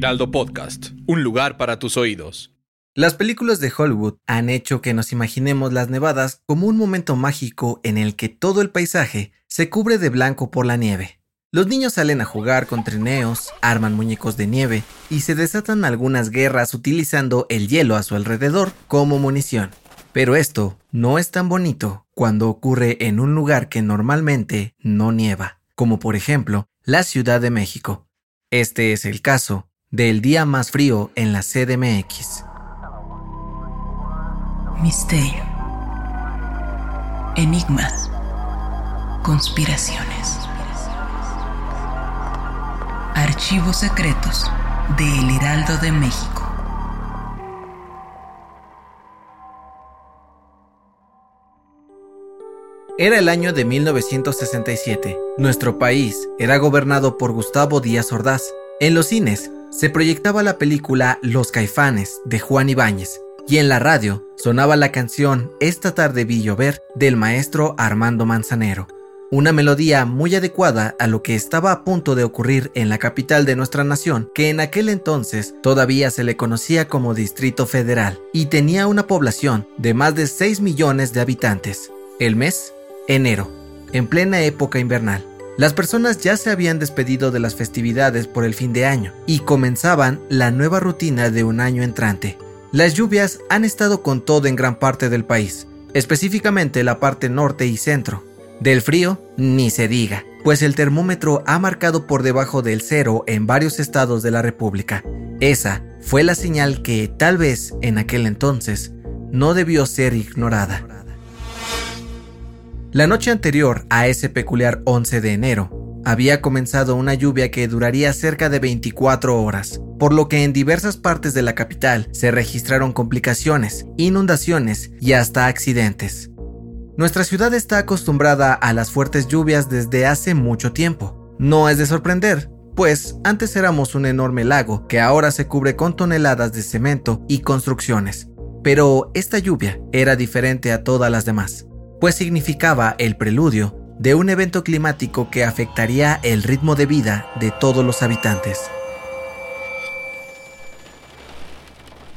Heraldo Podcast, un lugar para tus oídos. Las películas de Hollywood han hecho que nos imaginemos las nevadas como un momento mágico en el que todo el paisaje se cubre de blanco por la nieve. Los niños salen a jugar con trineos, arman muñecos de nieve y se desatan algunas guerras utilizando el hielo a su alrededor como munición. Pero esto no es tan bonito cuando ocurre en un lugar que normalmente no nieva, como por ejemplo la Ciudad de México. Este es el caso del día más frío en la CDMX. Misterio. Enigmas. Conspiraciones. Archivos secretos de El Heraldo de México. Era el año de 1967. Nuestro país era gobernado por Gustavo Díaz Ordaz. En los cines se proyectaba la película Los Caifanes de Juan Ibáñez y en la radio sonaba la canción Esta tarde vi llover del maestro Armando Manzanero. Una melodía muy adecuada a lo que estaba a punto de ocurrir en la capital de nuestra nación, que en aquel entonces todavía se le conocía como Distrito Federal y tenía una población de más de 6 millones de habitantes. El mes, enero, en plena época invernal. Las personas ya se habían despedido de las festividades por el fin de año y comenzaban la nueva rutina de un año entrante. Las lluvias han estado con todo en gran parte del país, específicamente la parte norte y centro. Del frío, ni se diga, pues el termómetro ha marcado por debajo del cero en varios estados de la República. Esa fue la señal que, tal vez en aquel entonces, no debió ser ignorada. La noche anterior a ese peculiar 11 de enero, había comenzado una lluvia que duraría cerca de 24 horas, por lo que en diversas partes de la capital se registraron complicaciones, inundaciones y hasta accidentes. Nuestra ciudad está acostumbrada a las fuertes lluvias desde hace mucho tiempo. No es de sorprender, pues antes éramos un enorme lago que ahora se cubre con toneladas de cemento y construcciones. Pero esta lluvia era diferente a todas las demás, pues significaba el preludio de un evento climático que afectaría el ritmo de vida de todos los habitantes.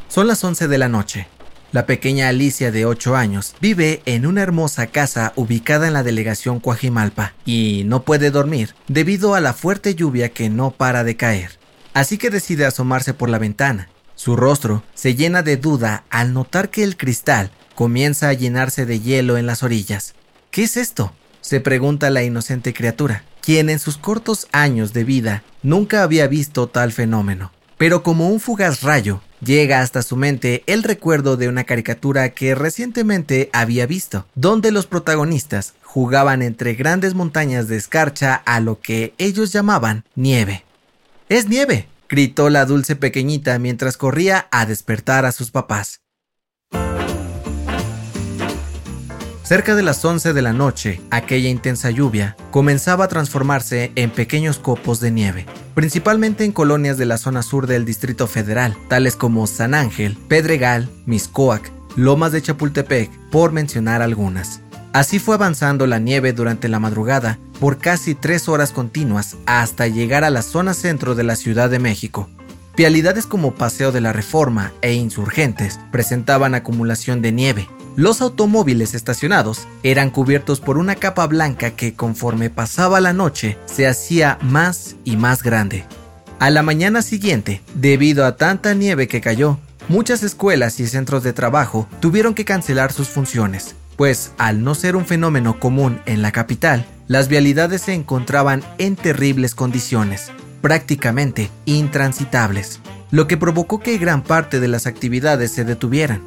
Son las 11 de la noche. La pequeña Alicia de 8 años vive en una hermosa casa ubicada en la delegación Coajimalpa y no puede dormir debido a la fuerte lluvia que no para de caer. Así que decide asomarse por la ventana. Su rostro se llena de duda al notar que el cristal comienza a llenarse de hielo en las orillas. ¿Qué es esto? se pregunta la inocente criatura, quien en sus cortos años de vida nunca había visto tal fenómeno. Pero como un fugaz rayo, llega hasta su mente el recuerdo de una caricatura que recientemente había visto, donde los protagonistas jugaban entre grandes montañas de escarcha a lo que ellos llamaban nieve. ¡Es nieve! gritó la dulce pequeñita mientras corría a despertar a sus papás. Cerca de las 11 de la noche, aquella intensa lluvia comenzaba a transformarse en pequeños copos de nieve, principalmente en colonias de la zona sur del Distrito Federal, tales como San Ángel, Pedregal, Miscoac, Lomas de Chapultepec, por mencionar algunas. Así fue avanzando la nieve durante la madrugada por casi tres horas continuas hasta llegar a la zona centro de la Ciudad de México. Vialidades como Paseo de la Reforma e Insurgentes presentaban acumulación de nieve, los automóviles estacionados eran cubiertos por una capa blanca que conforme pasaba la noche se hacía más y más grande. A la mañana siguiente, debido a tanta nieve que cayó, muchas escuelas y centros de trabajo tuvieron que cancelar sus funciones, pues al no ser un fenómeno común en la capital, las vialidades se encontraban en terribles condiciones, prácticamente intransitables, lo que provocó que gran parte de las actividades se detuvieran.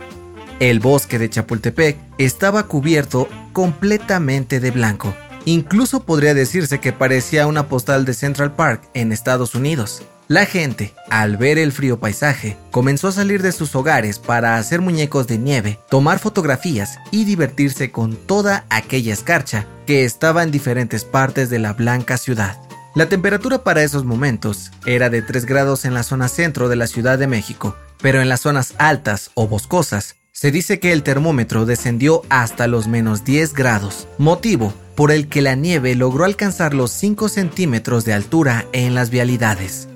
El bosque de Chapultepec estaba cubierto completamente de blanco. Incluso podría decirse que parecía una postal de Central Park en Estados Unidos. La gente, al ver el frío paisaje, comenzó a salir de sus hogares para hacer muñecos de nieve, tomar fotografías y divertirse con toda aquella escarcha que estaba en diferentes partes de la blanca ciudad. La temperatura para esos momentos era de 3 grados en la zona centro de la Ciudad de México, pero en las zonas altas o boscosas se dice que el termómetro descendió hasta los menos 10 grados, motivo por el que la nieve logró alcanzar los 5 centímetros de altura en las vialidades.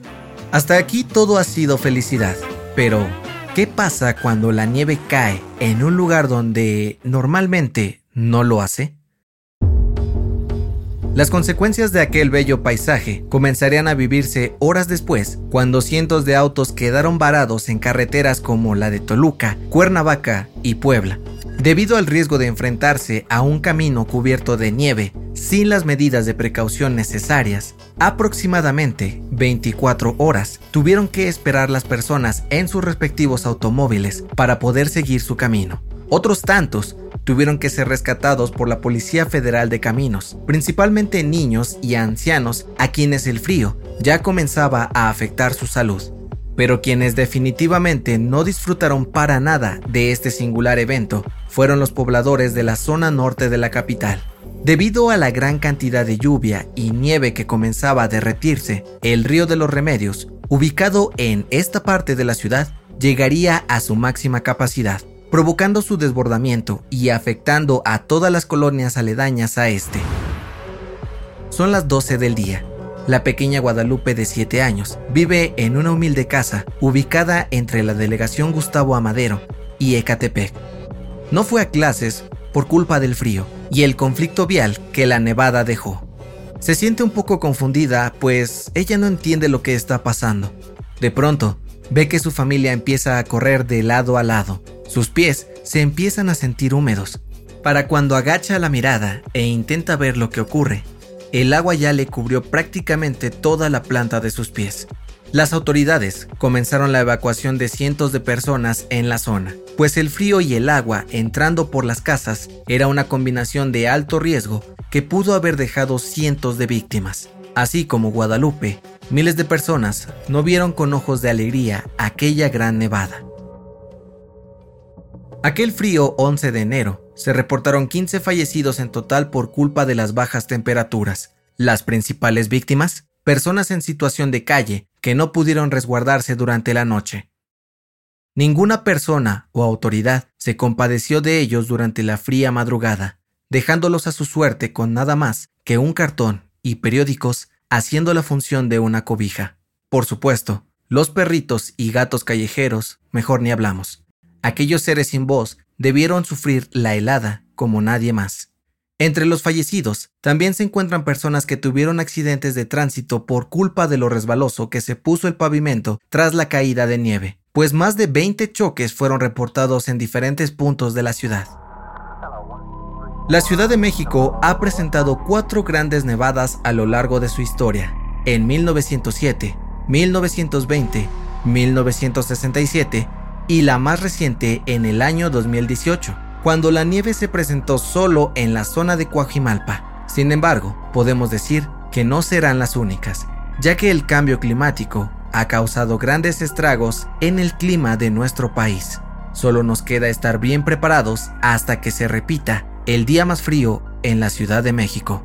Hasta aquí todo ha sido felicidad, pero ¿qué pasa cuando la nieve cae en un lugar donde normalmente no lo hace? Las consecuencias de aquel bello paisaje comenzarían a vivirse horas después, cuando cientos de autos quedaron varados en carreteras como la de Toluca, Cuernavaca y Puebla, debido al riesgo de enfrentarse a un camino cubierto de nieve sin las medidas de precaución necesarias, aproximadamente 24 horas tuvieron que esperar las personas en sus respectivos automóviles para poder seguir su camino. Otros tantos tuvieron que ser rescatados por la Policía Federal de Caminos, principalmente niños y ancianos a quienes el frío ya comenzaba a afectar su salud. Pero quienes definitivamente no disfrutaron para nada de este singular evento fueron los pobladores de la zona norte de la capital. Debido a la gran cantidad de lluvia y nieve que comenzaba a derretirse, el río de los Remedios, ubicado en esta parte de la ciudad, llegaría a su máxima capacidad, provocando su desbordamiento y afectando a todas las colonias aledañas a este. Son las 12 del día. La pequeña Guadalupe de 7 años vive en una humilde casa ubicada entre la delegación Gustavo Amadero y Ecatepec. No fue a clases por culpa del frío y el conflicto vial que la nevada dejó. Se siente un poco confundida, pues ella no entiende lo que está pasando. De pronto, ve que su familia empieza a correr de lado a lado. Sus pies se empiezan a sentir húmedos. Para cuando agacha la mirada e intenta ver lo que ocurre, el agua ya le cubrió prácticamente toda la planta de sus pies. Las autoridades comenzaron la evacuación de cientos de personas en la zona, pues el frío y el agua entrando por las casas era una combinación de alto riesgo que pudo haber dejado cientos de víctimas. Así como Guadalupe, miles de personas no vieron con ojos de alegría aquella gran nevada. Aquel frío 11 de enero se reportaron 15 fallecidos en total por culpa de las bajas temperaturas. Las principales víctimas, personas en situación de calle que no pudieron resguardarse durante la noche. Ninguna persona o autoridad se compadeció de ellos durante la fría madrugada, dejándolos a su suerte con nada más que un cartón y periódicos haciendo la función de una cobija. Por supuesto, los perritos y gatos callejeros, mejor ni hablamos. Aquellos seres sin voz debieron sufrir la helada como nadie más. Entre los fallecidos también se encuentran personas que tuvieron accidentes de tránsito por culpa de lo resbaloso que se puso el pavimento tras la caída de nieve, pues más de 20 choques fueron reportados en diferentes puntos de la ciudad. La Ciudad de México ha presentado cuatro grandes nevadas a lo largo de su historia, en 1907, 1920, 1967 y la más reciente en el año 2018 cuando la nieve se presentó solo en la zona de Coajimalpa. Sin embargo, podemos decir que no serán las únicas, ya que el cambio climático ha causado grandes estragos en el clima de nuestro país. Solo nos queda estar bien preparados hasta que se repita el día más frío en la Ciudad de México.